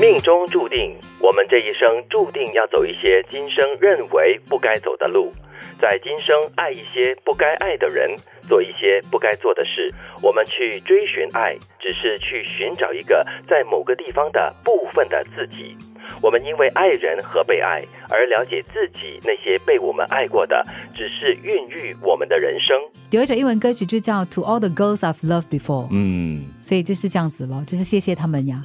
命中注定，我们这一生注定要走一些今生认为不该走的路，在今生爱一些不该爱的人，做一些不该做的事。我们去追寻爱，只是去寻找一个在某个地方的部分的自己。我们因为爱人和被爱而了解自己，那些被我们爱过的，只是孕育我们的人生。有一首英文歌曲就叫《To All the Girls I've Loved Before》，嗯，所以就是这样子咯，就是谢谢他们呀，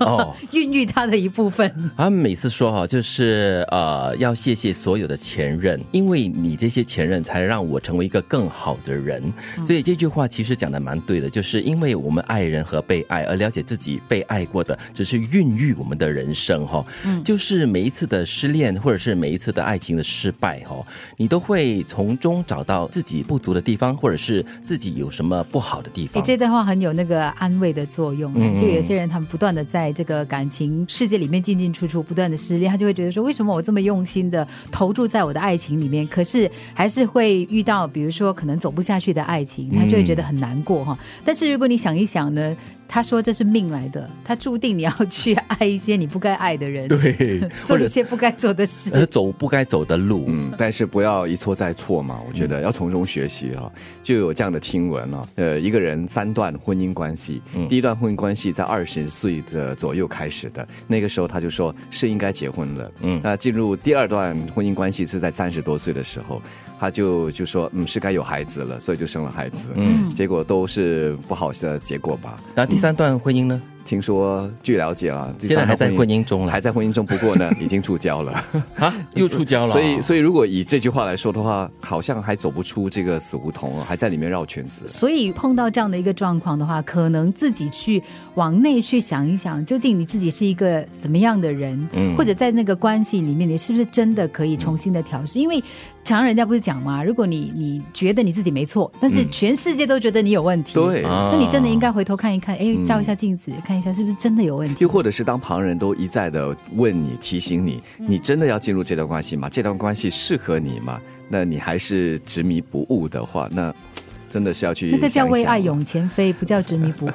哦，孕育他的一部分。他们每次说哈，就是呃，要谢谢所有的前任，因为你这些前任才让我成为一个更好的人。所以这句话其实讲的蛮对的，就是因为我们爱人和被爱而了解自己被爱过的，只是孕育我们的人生哈。嗯，就是每一次的失恋或者是每一次的爱情的失败哈，你都会从中找到自己不足的地方，或者是自己有什么不好的地你方。这段话很有那个安慰的作用。嗯就有些人他们不断的在这个感情世界里面进进出出，不断的失恋，他就会觉得说，为什么我这么用心的投注在我的爱情里面，可是还是会遇到比如说可能走不下去的爱情，他就会觉得很难过哈。但是如果你想一想呢，他说这是命来的，他注定你要去爱一些你不该爱的人，对，做一些不该做的事。呃走不该走的路。嗯，但是不要一错再错嘛，我觉得要从中学习啊、就有这样的听闻哦，呃，一个人三段婚姻关系，第一段婚姻关系在二十岁的左右开始的，那个时候他就说是应该结婚了，嗯，那进入第二段婚姻关系是在三十多岁的时候。他就就说，嗯，是该有孩子了，所以就生了孩子，嗯，结果都是不好的结果吧。然后第三三段婚姻呢，听说，据了解了，现在还在婚姻中了还在婚姻中，不过呢，已经触礁了。啊，又出交了。所以，所以如果以这句话来说的话，好像还走不出这个死胡同哦，还在里面绕圈子。所以碰到这样的一个状况的话，可能自己去往内去想一想，究竟你自己是一个怎么样的人，嗯或者在那个关系里面，你是不是真的可以重新的调试？因为常常人家不是讲嘛，如果你你觉得你自己没错，但是全世界都觉得你有问题，对，啊那你真的应该回头看一看，哎，照一下镜子，看一下是不是真的有问题又。或者是当旁人都一再的问你、提醒你，你真的要进入这段关系吗？这段关系适合你吗？那你还是执迷不悟的话，那真的是要去那个叫为爱勇前飞，不叫执迷不悟。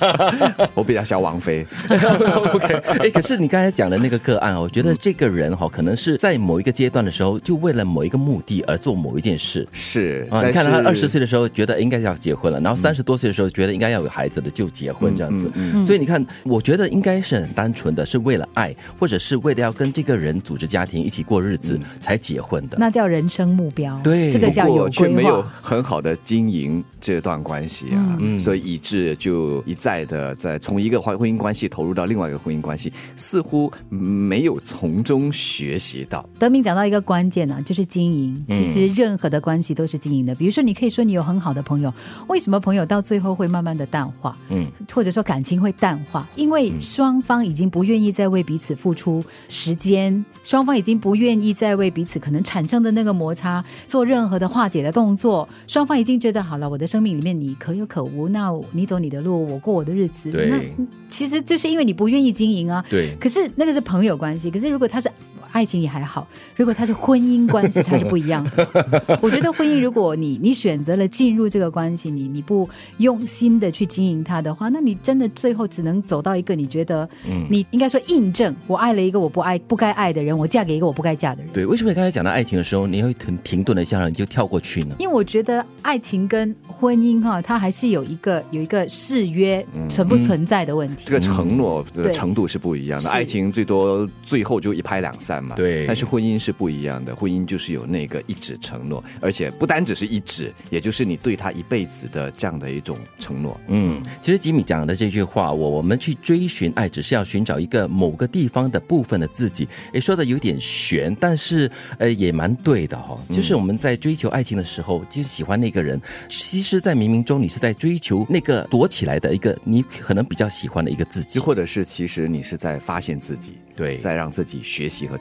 我比较像王菲，OK，哎，可是你刚才讲的那个个案哦，我觉得这个人哈、可能是在某一个阶段的时候，就为了某一个目的而做某一件事。是啊，你看他是二十岁的时候觉得应该要结婚了，然后三十多岁的时候觉得应该要有孩子的就结婚这样子。所以你看，我觉得应该是很单纯的，是为了爱，或者是为了要跟这个人组织家庭一起过日子才结婚的。那叫人生目标，对这个叫有不过却没有。很好的经营这段关系啊，嗯所以以致就一再的在从一个婚婚姻关系投入到另外一个婚姻关系，似乎没有从中学习到。德明讲到一个关键呢、就是经营。嗯其实任何的关系都是经营的。比如说，你可以说你有很好的朋友，为什么朋友到最后会慢慢的淡化？嗯，或者说感情会淡化，因为双方已经不愿意再为彼此付出时间，双方已经不愿意再为彼此可能产生的那个摩擦做任何的化解的动作，双方已经觉得好了，我的生命里面你可有可无，那你走你的路，我过我的日子。对那其实就是因为你不愿意经营啊。对，可是那个是朋友关系，可是如果他是爱情也还好，如果他是婚姻关系，他是不一样的。我觉得婚姻，如果你你选择了进入这个关系，你你不用心的去经营它的话，那你真的最后只能走到一个你觉得，你应该说印证我爱了一个我不爱不该爱的人，我嫁给一个我不该嫁的人。对，为什么你刚才讲到爱情的时候，你会停停顿了一下，然后你就跳过去呢？因为我觉得爱情跟婚姻哈，它还是有一个有一个誓约存不存在的问题。这个承诺的程度是不一样的，爱情最多最后就一拍两散嘛。对但是婚姻是不一样的，婚姻就是有那个一纸承诺，而且不单只是一纸，也就是你对他一辈子的这样的一种承诺。嗯，其实吉米讲的这句话，我我们去追寻爱，只是要寻找一个某个地方的部分的自己。也，说的有点悬，但是呃也蛮对的哈、就是我们在追求爱情的时候，就是喜欢那个人，其实，在冥冥中你是在追求那个躲起来的一个你可能比较喜欢的一个自己。或者是其实你是在发现自己，对在让自己学习和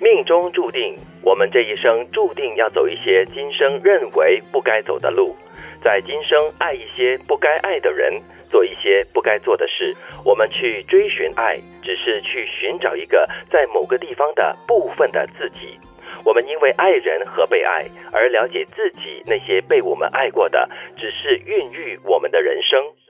命中注定，我们这一生注定要走一些今生认为不该走的路，在今生爱一些不该爱的人，做一些不该做的事。我们去追寻爱，只是去寻找一个在某个地方的部分的自己。我们因为爱人和被爱而了解自己，那些被我们爱过的，只是孕育我们的人生。